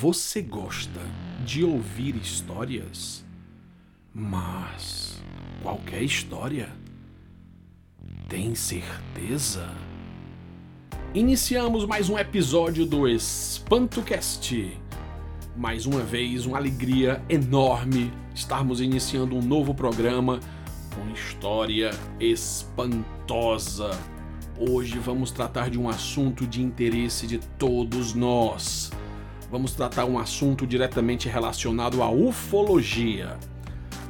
Você gosta de ouvir histórias? Mas qualquer história? Tem certeza? Iniciamos mais um episódio do EspantoCast. Mais uma vez, uma alegria enorme estarmos iniciando um novo programa com história espantosa. Hoje vamos tratar de um assunto de interesse de todos nós. Vamos tratar um assunto diretamente relacionado à ufologia.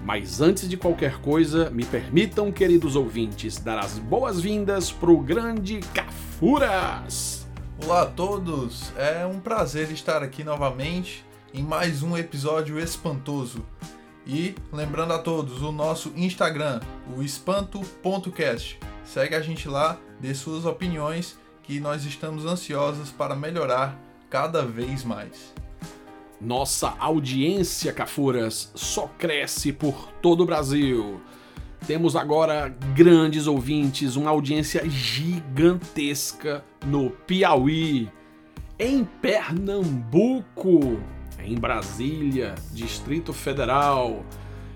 Mas antes de qualquer coisa, me permitam, queridos ouvintes, dar as boas-vindas pro grande Cafuras! Olá a todos, é um prazer estar aqui novamente em mais um episódio espantoso. E lembrando a todos, o nosso Instagram, o espanto.cast. Segue a gente lá, dê suas opiniões, que nós estamos ansiosos para melhorar cada vez mais. Nossa audiência, Cafuras, só cresce por todo o Brasil. Temos agora grandes ouvintes, uma audiência gigantesca no Piauí, em Pernambuco, em Brasília, Distrito Federal.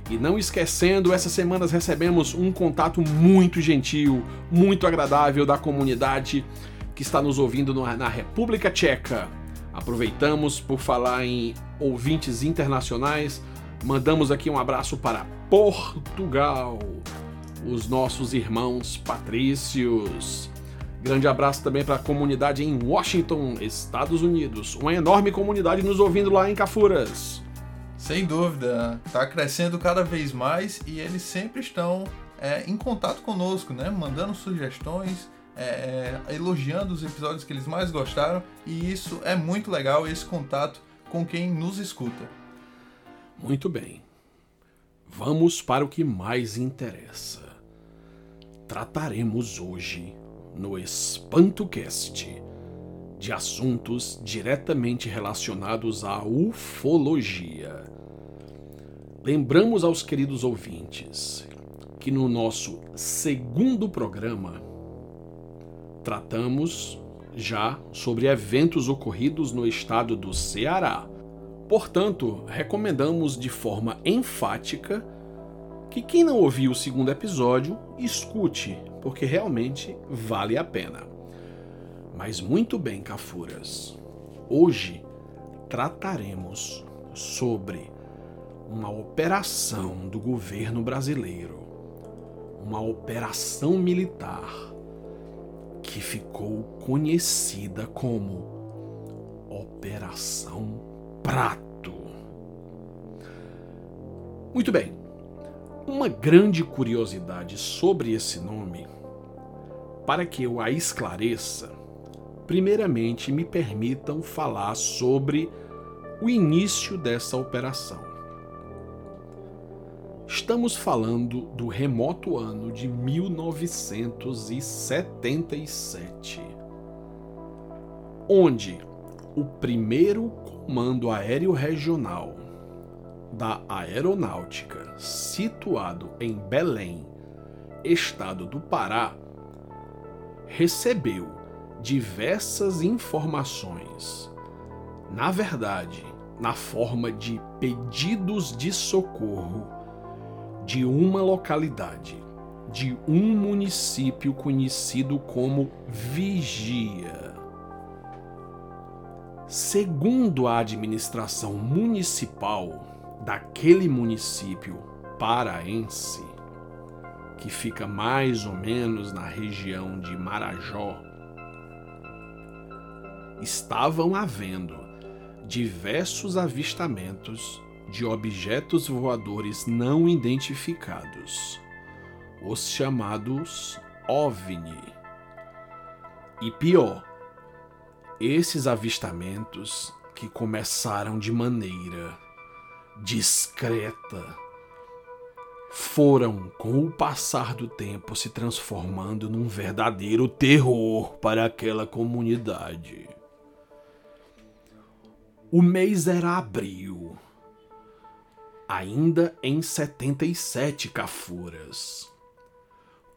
E não esquecendo, essas semanas recebemos um contato muito gentil, muito agradável da comunidade que está nos ouvindo na República Tcheca. Aproveitamos por falar em ouvintes internacionais, mandamos aqui um abraço para Portugal, os nossos irmãos patrícios. Grande abraço também para a comunidade em Washington, Estados Unidos. Uma enorme comunidade nos ouvindo lá em Cafuras. Sem dúvida, está crescendo cada vez mais e eles sempre estão é, em contato conosco, né? Mandando sugestões, é, é, elogiando os episódios que eles mais gostaram e isso é muito legal esse contato com quem nos escuta. Muito bem. Vamos para o que mais interessa. Trataremos hoje no EspantoCast de assuntos diretamente relacionados à ufologia. Lembramos aos queridos ouvintes que no nosso segundo programa tratamos já sobre eventos ocorridos no estado do Ceará. Portanto, recomendamos de forma enfática que quem não ouviu o segundo episódio escute, porque realmente vale a pena. Mas muito bem, Cafuras. Hoje trataremos sobre uma operação do governo brasileiro, uma operação militar que ficou conhecida como Operação Prato. Muito bem, uma grande curiosidade sobre esse nome, para que eu a esclareça, primeiramente me permitam falar sobre o início dessa operação. Estamos falando do remoto ano de 1977, onde o primeiro Comando Aéreo Regional da Aeronáutica, situado em Belém, estado do Pará, recebeu diversas informações, na verdade, na forma de pedidos de socorro de uma localidade, de um município conhecido como Vigia. Segundo a administração municipal daquele município paraense, que fica mais ou menos na região de Marajó, estavam havendo diversos avistamentos de objetos voadores não identificados, os chamados OVNI. E pior, esses avistamentos que começaram de maneira discreta foram, com o passar do tempo, se transformando num verdadeiro terror para aquela comunidade. O mês era abril ainda em 77 cafuras,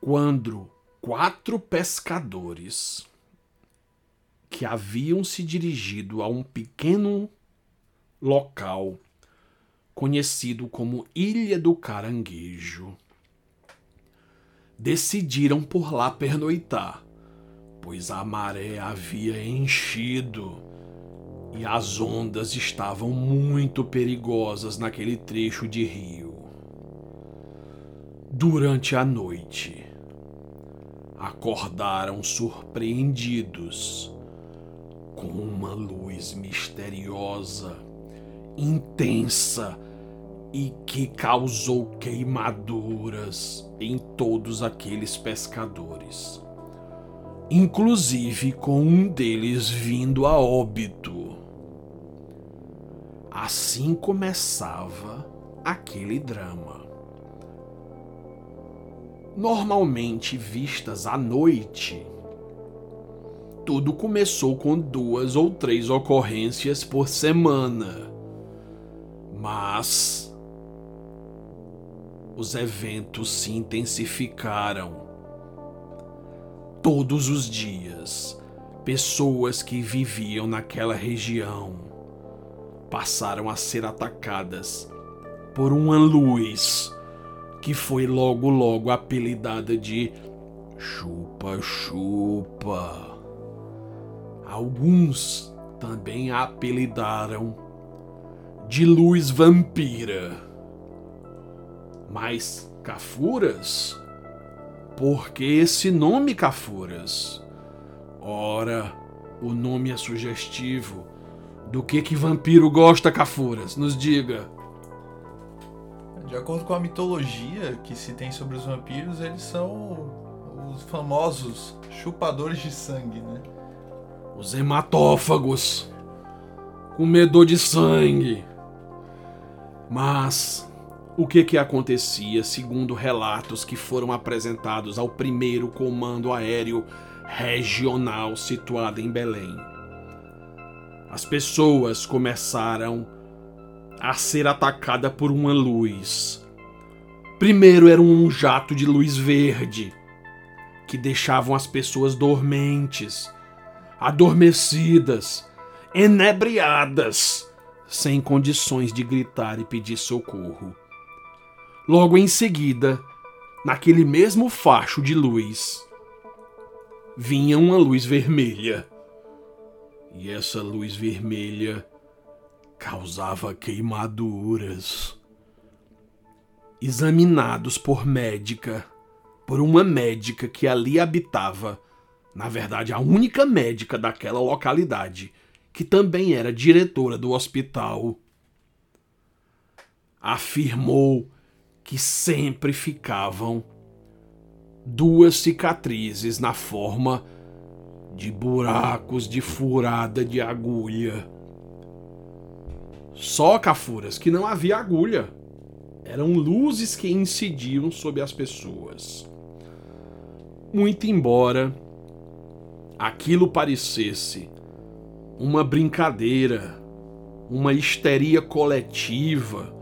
quando quatro pescadores que haviam se dirigido a um pequeno local conhecido como Ilha do Caranguejo. Decidiram por lá pernoitar, pois a maré havia enchido e as ondas estavam muito perigosas naquele trecho de rio. Durante a noite, acordaram surpreendidos com uma luz misteriosa, intensa e que causou queimaduras em todos aqueles pescadores, inclusive com um deles vindo a óbito. Assim começava aquele drama normalmente vistas à noite. Tudo começou com duas ou três ocorrências por semana. Mas os eventos se intensificaram. Todos os dias, pessoas que viviam naquela região passaram a ser atacadas por uma luz que foi logo logo apelidada de chupa-chupa. Alguns também a apelidaram de luz vampira. Mas Cafuras? Por que esse nome Cafuras? Ora, o nome é sugestivo. Do que que vampiro gosta, Cafuras? Nos diga. De acordo com a mitologia que se tem sobre os vampiros, eles são os famosos chupadores de sangue, né? Os hematófagos. Comedor de sangue. Mas o que que acontecia segundo relatos que foram apresentados ao primeiro comando aéreo regional situado em Belém? As pessoas começaram a ser atacada por uma luz. Primeiro era um jato de luz verde que deixavam as pessoas dormentes, adormecidas, enebriadas, sem condições de gritar e pedir socorro. Logo em seguida, naquele mesmo facho de luz, vinha uma luz vermelha. E essa luz vermelha causava queimaduras. Examinados por médica, por uma médica que ali habitava, na verdade a única médica daquela localidade, que também era diretora do hospital, afirmou que sempre ficavam duas cicatrizes na forma de buracos de furada de agulha só cafuras, que não havia agulha. Eram luzes que incidiam sobre as pessoas. Muito embora aquilo parecesse uma brincadeira, uma histeria coletiva,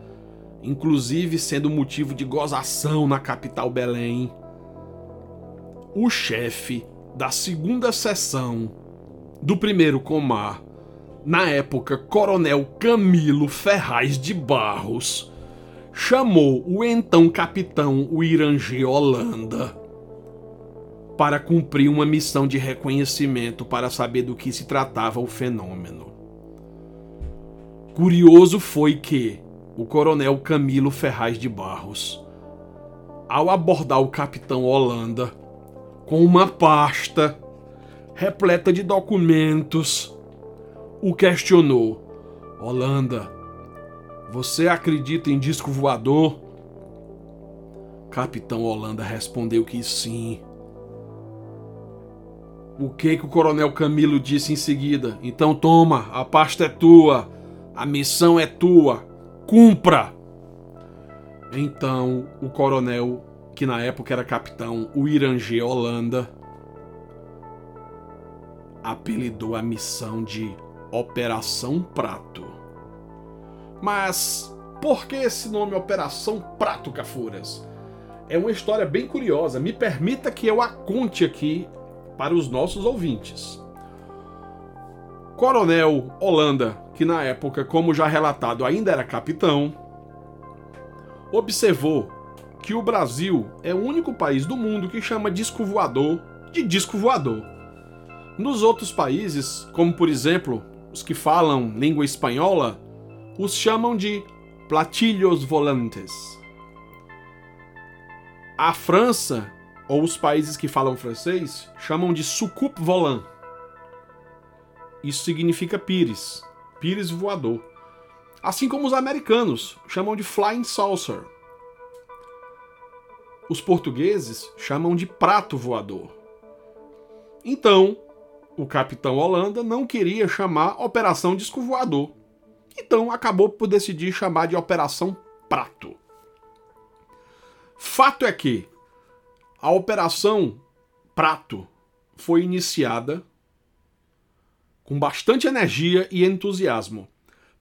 inclusive sendo motivo de gozação na capital Belém, o chefe da segunda sessão do primeiro comar na época Coronel Camilo Ferraz de Barros, chamou o então capitão Uirangê Holanda para cumprir uma missão de reconhecimento para saber do que se tratava o fenômeno. Curioso foi que o coronel Camilo Ferraz de Barros, ao abordar o capitão Holanda com uma pasta repleta de documentos, o questionou: Holanda, você acredita em disco voador? Capitão Holanda respondeu que sim. O que que o Coronel Camilo disse em seguida? Então toma, a pasta é tua, a missão é tua, cumpra. Então o coronel, que na época era capitão, o Irangê Holanda, apelidou a missão de Operação Prato. Mas por que esse nome Operação Prato, Cafuras? É uma história bem curiosa. Me permita que eu a conte aqui para os nossos ouvintes. coronel Holanda, que na época, como já relatado, ainda era capitão, observou que o Brasil é o único país do mundo que chama disco voador de disco voador. Nos outros países, como por exemplo os que falam língua espanhola, os chamam de platilhos volantes. A França, ou os países que falam francês, chamam de soucoupe volant. Isso significa pires, pires voador. Assim como os americanos chamam de flying saucer. Os portugueses chamam de prato voador. Então, o capitão Holanda não queria chamar Operação Disco Voador. Então acabou por decidir chamar de Operação Prato. Fato é que a Operação Prato foi iniciada com bastante energia e entusiasmo,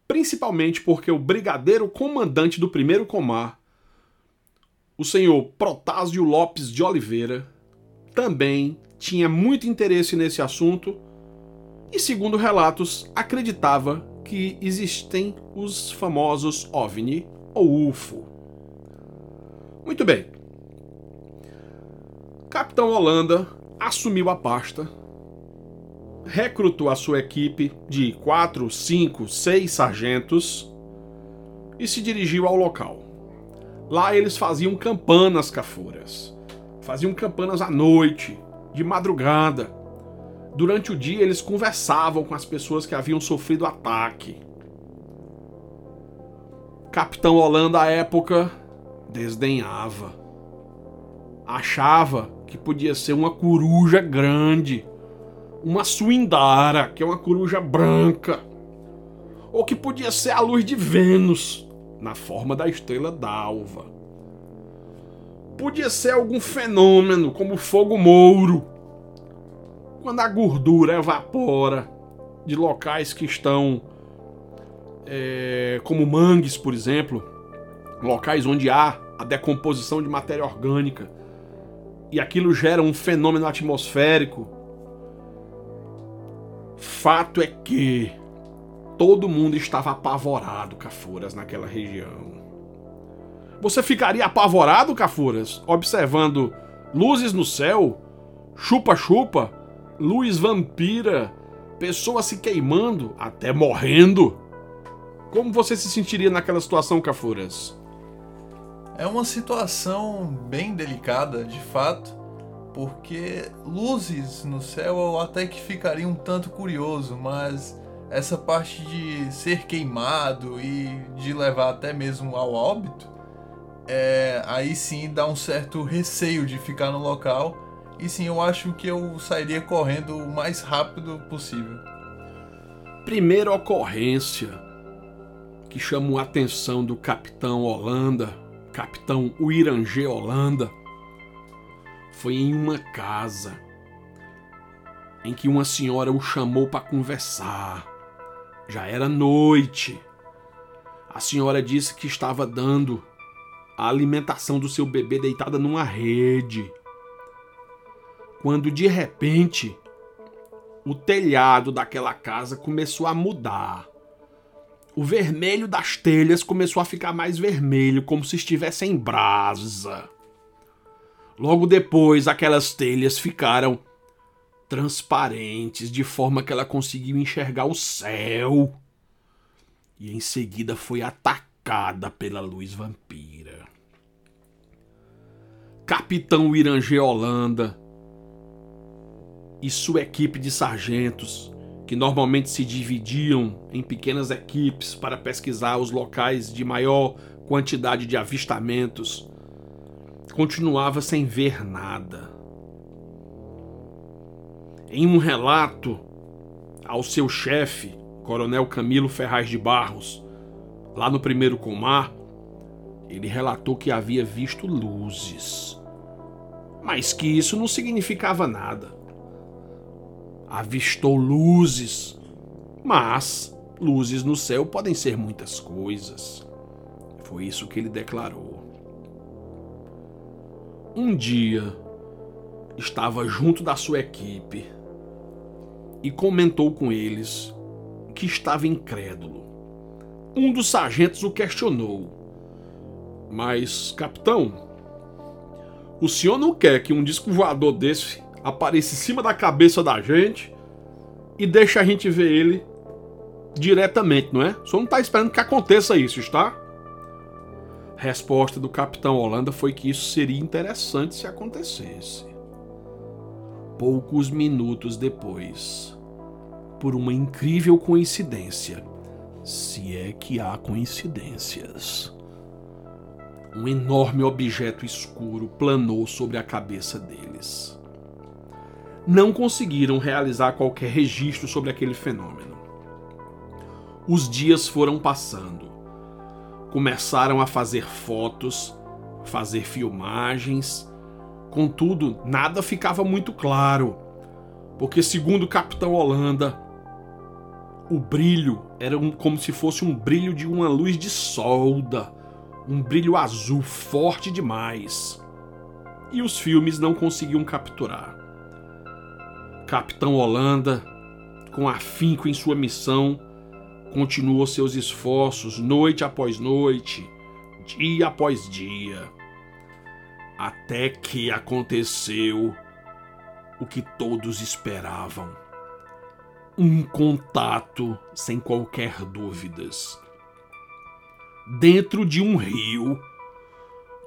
principalmente porque o brigadeiro comandante do primeiro comar, o senhor Protásio Lopes de Oliveira, também tinha muito interesse nesse assunto e, segundo relatos, acreditava que existem os famosos OVNI ou UFO. Muito bem. Capitão Holanda assumiu a pasta, recrutou a sua equipe de 4, 5, 6 sargentos e se dirigiu ao local. Lá eles faziam campanas cafuras. Faziam campanas à noite, de madrugada. Durante o dia, eles conversavam com as pessoas que haviam sofrido ataque. Capitão Holanda, à época, desdenhava. Achava que podia ser uma coruja grande, uma suindara, que é uma coruja branca, ou que podia ser a luz de Vênus, na forma da estrela d'alva podia ser algum fenômeno, como fogo mouro. Quando a gordura evapora de locais que estão, é, como mangues, por exemplo, locais onde há a decomposição de matéria orgânica, e aquilo gera um fenômeno atmosférico. Fato é que todo mundo estava apavorado, Cafuras, naquela região. Você ficaria apavorado, Cafuras, observando luzes no céu, chupa-chupa, luz vampira, pessoas se queimando, até morrendo? Como você se sentiria naquela situação, Cafuras? É uma situação bem delicada, de fato, porque luzes no céu eu até que ficaria um tanto curioso, mas essa parte de ser queimado e de levar até mesmo ao óbito é, aí sim dá um certo receio de ficar no local. E sim, eu acho que eu sairia correndo o mais rápido possível. Primeira ocorrência que chamou a atenção do capitão Holanda, capitão Uirangê Holanda, foi em uma casa em que uma senhora o chamou para conversar. Já era noite. A senhora disse que estava dando a alimentação do seu bebê deitada numa rede. Quando de repente o telhado daquela casa começou a mudar. O vermelho das telhas começou a ficar mais vermelho, como se estivesse em brasa. Logo depois, aquelas telhas ficaram transparentes, de forma que ela conseguiu enxergar o céu. E em seguida foi atacada pela luz vampira. Capitão Irangê Holanda e sua equipe de sargentos, que normalmente se dividiam em pequenas equipes para pesquisar os locais de maior quantidade de avistamentos, continuava sem ver nada. Em um relato ao seu chefe, Coronel Camilo Ferraz de Barros, lá no primeiro comar, ele relatou que havia visto luzes mas que isso não significava nada. Avistou luzes, mas luzes no céu podem ser muitas coisas. Foi isso que ele declarou. Um dia, estava junto da sua equipe e comentou com eles que estava incrédulo. Um dos sargentos o questionou. Mas, capitão, o senhor não quer que um disco voador desse apareça em cima da cabeça da gente e deixe a gente ver ele diretamente, não é? O senhor não está esperando que aconteça isso, está? Resposta do capitão Holanda foi que isso seria interessante se acontecesse. Poucos minutos depois, por uma incrível coincidência, se é que há coincidências, um enorme objeto escuro planou sobre a cabeça deles. Não conseguiram realizar qualquer registro sobre aquele fenômeno. Os dias foram passando começaram a fazer fotos, fazer filmagens. Contudo, nada ficava muito claro, porque, segundo o Capitão Holanda, o brilho era um, como se fosse um brilho de uma luz de solda, um brilho azul forte demais. E os filmes não conseguiam capturar. Capitão Holanda, com afinco em sua missão, continuou seus esforços noite após noite, dia após dia, até que aconteceu o que todos esperavam. Um contato sem qualquer dúvidas. Dentro de um rio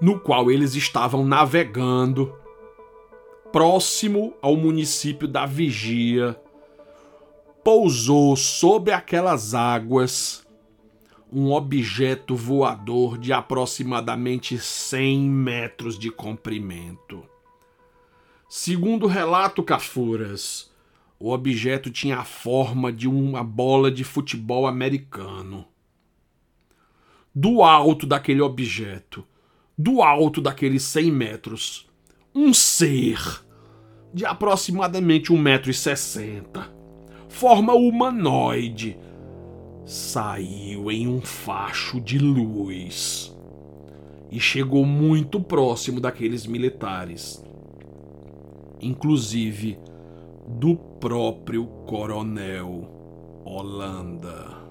no qual eles estavam navegando, próximo ao município da Vigia, pousou sobre aquelas águas um objeto voador de aproximadamente 100 metros de comprimento. Segundo o relato Cafuras, o objeto tinha a forma de uma bola de futebol americano. Do alto daquele objeto, do alto daqueles 100 metros, um ser de aproximadamente 1,60m forma humanoide, saiu em um facho de luz e chegou muito próximo daqueles militares, inclusive do próprio coronel Holanda.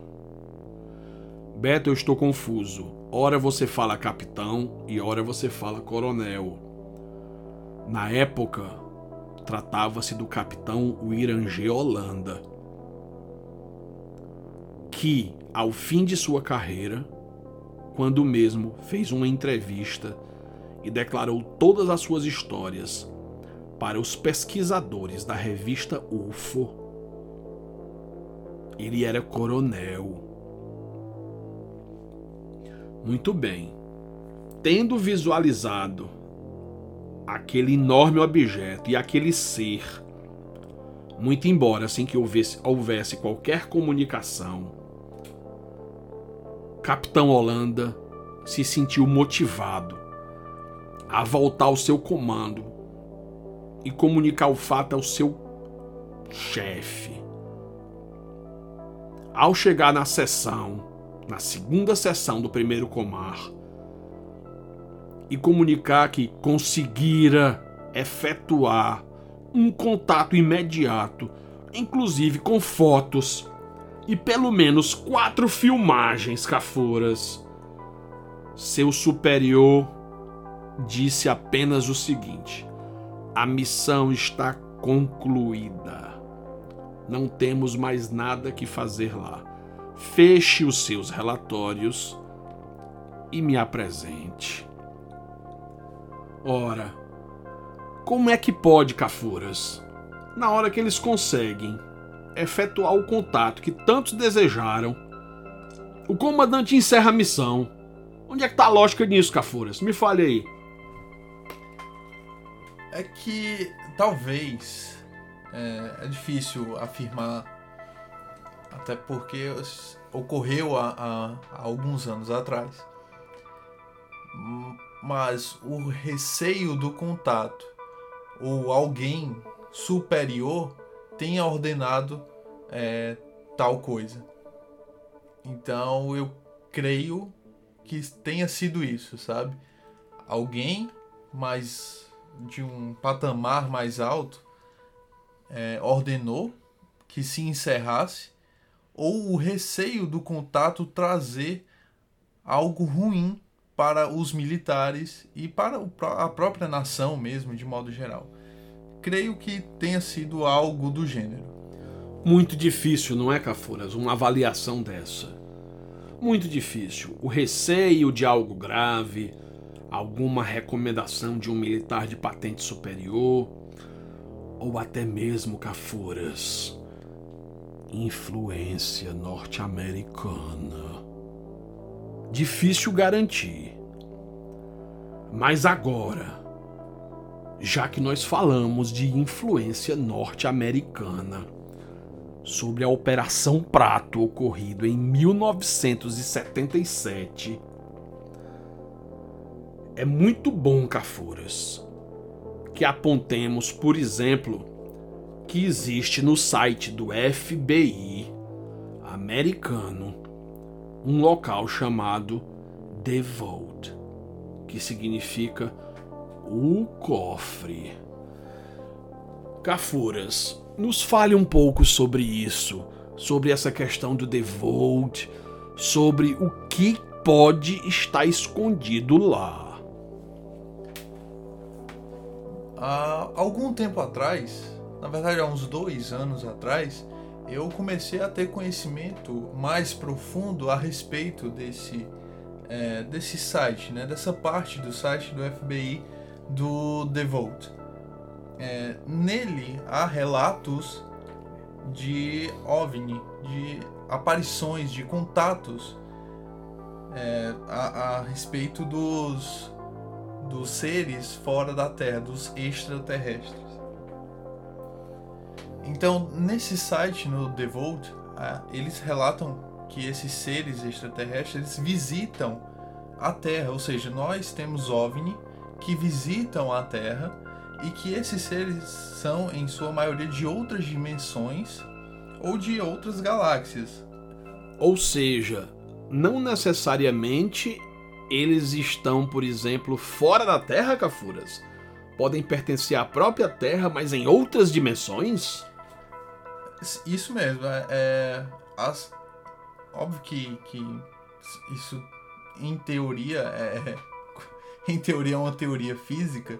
Beto, eu estou confuso. Ora você fala capitão e ora você fala coronel. Na época, tratava-se do capitão Wirangê Holanda que, ao fim de sua carreira, quando mesmo fez uma entrevista e declarou todas as suas histórias para os pesquisadores da revista UFO, ele era coronel. Muito bem. Tendo visualizado aquele enorme objeto e aquele ser, muito embora sem que houvesse, houvesse qualquer comunicação, Capitão Holanda se sentiu motivado a voltar ao seu comando e comunicar o fato ao seu chefe. Ao chegar na sessão, na segunda sessão do primeiro comar, e comunicar que conseguira efetuar um contato imediato, inclusive com fotos e pelo menos quatro filmagens cafuras. Seu superior disse apenas o seguinte: a missão está concluída. Não temos mais nada que fazer lá. Feche os seus relatórios e me apresente. Ora, como é que pode, Cafuras? Na hora que eles conseguem efetuar o contato que tantos desejaram. O comandante encerra a missão. Onde é que tá a lógica nisso, Cafuras? Me fale aí. É que talvez é, é difícil afirmar, até porque ocorreu há, há, há alguns anos atrás. Mas o receio do contato ou alguém superior tenha ordenado é, tal coisa. Então eu creio que tenha sido isso, sabe? Alguém mais de um patamar mais alto é, ordenou que se encerrasse ou o receio do contato trazer algo ruim para os militares e para a própria nação mesmo, de modo geral. Creio que tenha sido algo do gênero. Muito difícil, não é, Cafuras? Uma avaliação dessa. Muito difícil. O receio de algo grave, alguma recomendação de um militar de patente superior, ou até mesmo, Cafuras, influência norte-americana. Difícil garantir. Mas agora, já que nós falamos de influência norte-americana sobre a Operação Prato ocorrido em 1977, é muito bom, Cafuras, que apontemos, por exemplo, que existe no site do FBI americano um local chamado The Vault, que significa o cofre. Cafuras, nos fale um pouco sobre isso, sobre essa questão do The Vault, sobre o que pode estar escondido lá. Há algum tempo atrás, na verdade há uns dois anos atrás, eu comecei a ter conhecimento mais profundo a respeito desse, é, desse site, né, dessa parte do site do FBI do The Vault. É, nele há relatos de OVNI, de aparições, de contatos é, a, a respeito dos, dos seres fora da Terra, dos extraterrestres. Então, nesse site, no The Vault, eles relatam que esses seres extraterrestres visitam a Terra, ou seja, nós temos OVNI que visitam a Terra e que esses seres são, em sua maioria, de outras dimensões ou de outras galáxias. Ou seja, não necessariamente eles estão, por exemplo, fora da Terra, Cafuras. Podem pertencer à própria Terra, mas em outras dimensões? Isso mesmo. É, é as, óbvio que, que isso, em teoria, é, em teoria é uma teoria física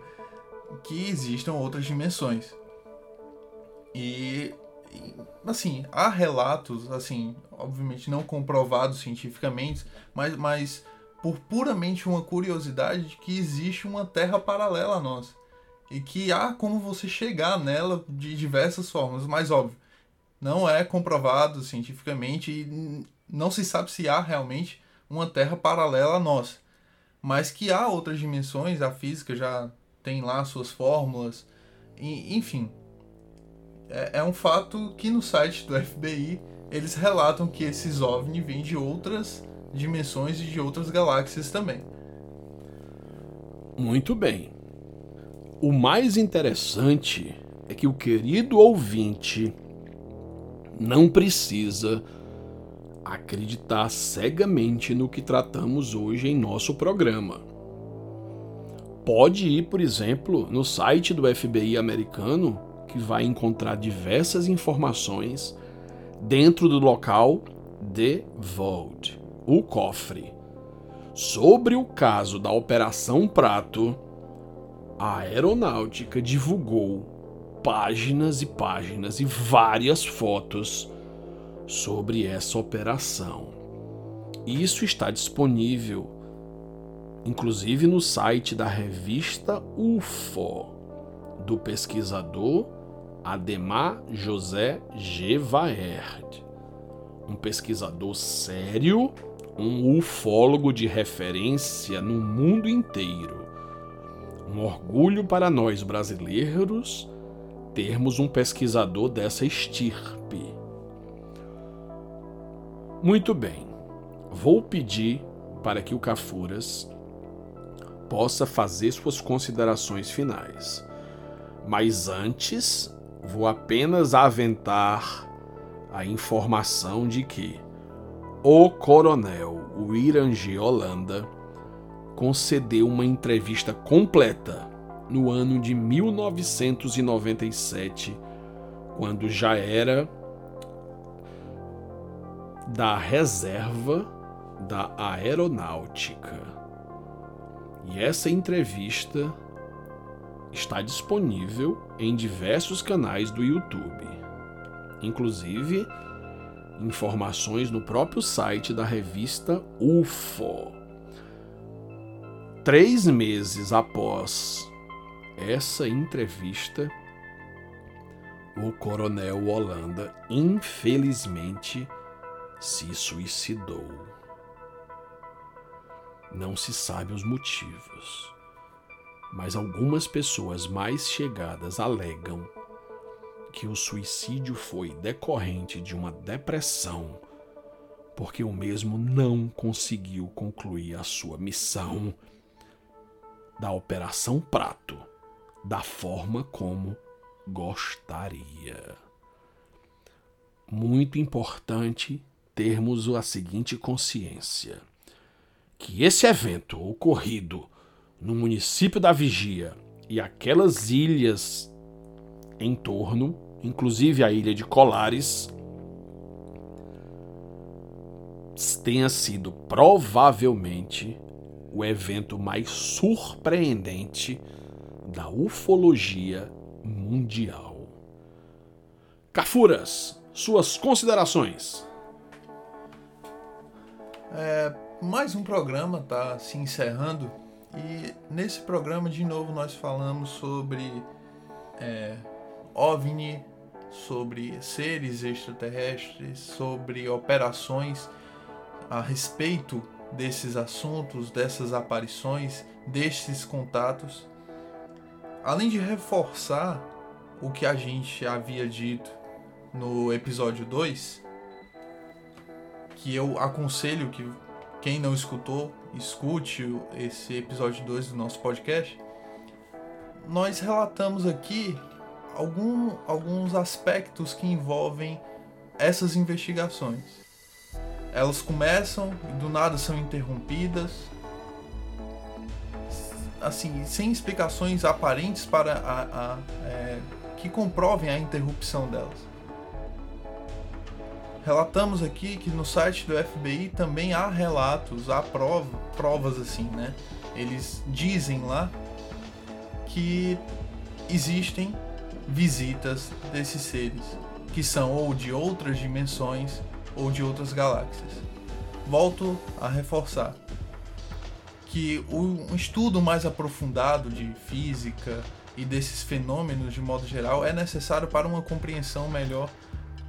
que existam outras dimensões. E, assim, há relatos, assim, obviamente não comprovados cientificamente, mas, mas por puramente uma curiosidade de que existe uma terra paralela a nós. E que há como você chegar nela de diversas formas, mas óbvio, não é comprovado cientificamente e não se sabe se há realmente uma Terra paralela à nossa. Mas que há outras dimensões, a física já tem lá suas fórmulas, e, enfim. É, é um fato que no site do FBI eles relatam que esses OVNI vêm de outras dimensões e de outras galáxias também. Muito bem. O mais interessante é que o querido ouvinte não precisa acreditar cegamente no que tratamos hoje em nosso programa. Pode ir, por exemplo, no site do FBI americano, que vai encontrar diversas informações dentro do local The Vault, o cofre. Sobre o caso da Operação Prato, a aeronáutica divulgou páginas e páginas e várias fotos sobre essa operação. Isso está disponível, inclusive no site da revista UFO, do pesquisador Ademar José Gevaerd, um pesquisador sério, um ufólogo de referência no mundo inteiro. Um orgulho para nós brasileiros termos um pesquisador dessa estirpe. Muito bem, vou pedir para que o Cafuras possa fazer suas considerações finais. Mas antes, vou apenas aventar a informação de que o coronel Wirange Holanda concedeu uma entrevista completa no ano de 1997, quando já era da Reserva da Aeronáutica. E essa entrevista está disponível em diversos canais do YouTube, inclusive informações no próprio site da revista UFO. Três meses após essa entrevista, o coronel Holanda, infelizmente, se suicidou. Não se sabe os motivos, mas algumas pessoas mais chegadas alegam que o suicídio foi decorrente de uma depressão, porque o mesmo não conseguiu concluir a sua missão da Operação Prato da forma como gostaria. Muito importante termos a seguinte consciência: que esse evento ocorrido no município da Vigia e aquelas ilhas em torno, inclusive a ilha de Colares, tenha sido provavelmente o evento mais surpreendente da ufologia mundial. Cafuras, suas considerações. É, mais um programa está se encerrando. E nesse programa de novo nós falamos sobre é, OVNI, sobre seres extraterrestres, sobre operações a respeito desses assuntos, dessas aparições, destes contatos. Além de reforçar o que a gente havia dito no episódio 2, que eu aconselho que quem não escutou, escute esse episódio 2 do nosso podcast. Nós relatamos aqui algum, alguns aspectos que envolvem essas investigações. Elas começam e do nada são interrompidas, assim, sem explicações aparentes para a, a é, que comprovem a interrupção delas. Relatamos aqui que no site do FBI também há relatos, há prova, provas assim, né? Eles dizem lá que existem visitas desses seres, que são ou de outras dimensões ou de outras galáxias. Volto a reforçar que um estudo mais aprofundado de física e desses fenômenos de modo geral é necessário para uma compreensão melhor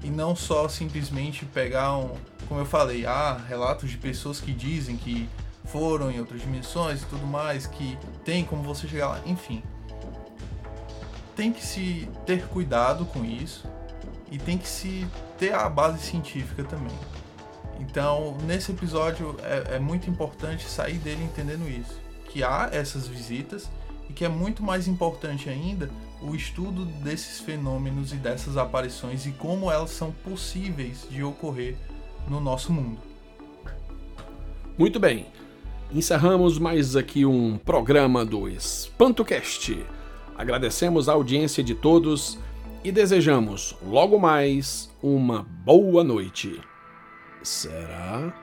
e não só simplesmente pegar um, como eu falei, ah, relatos de pessoas que dizem que foram em outras dimensões e tudo mais, que tem como você chegar lá, enfim. Tem que se ter cuidado com isso e tem que se ter a base científica também. Então, nesse episódio é, é, muito importante sair dele entendendo isso, que há essas visitas e que é muito mais importante ainda o estudo desses fenômenos e dessas aparições e como elas são possíveis de ocorrer no nosso mundo. Muito bem. Encerramos mais aqui um programa do EspantoCast. Agradecemos a audiência de todos e desejamos logo mais uma boa noite. Será?